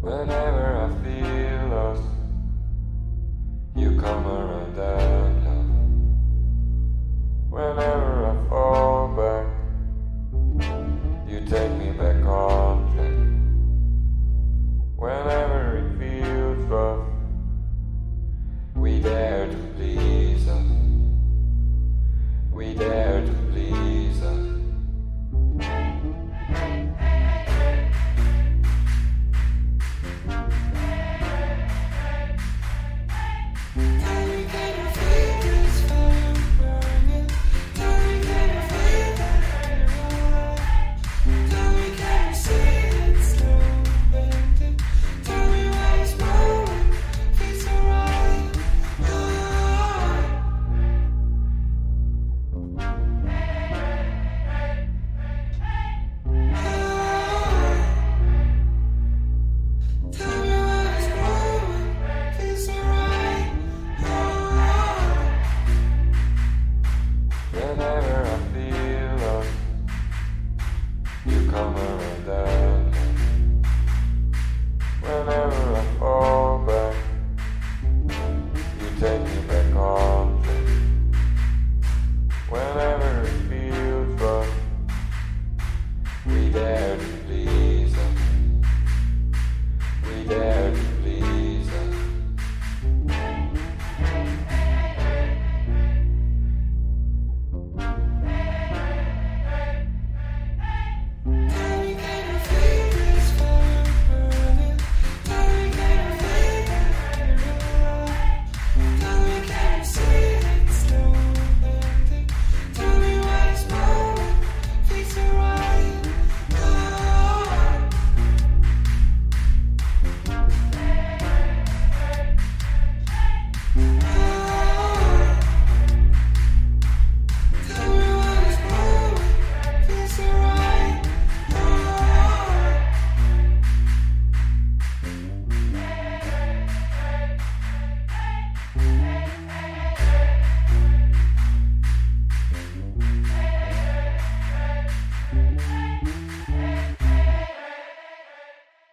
Whenever I feel lost, you come around. Us. We dare to please us. We dare to please You come around that. Whenever I fall back, you take me back on. Whenever it feels right, we dare to leave.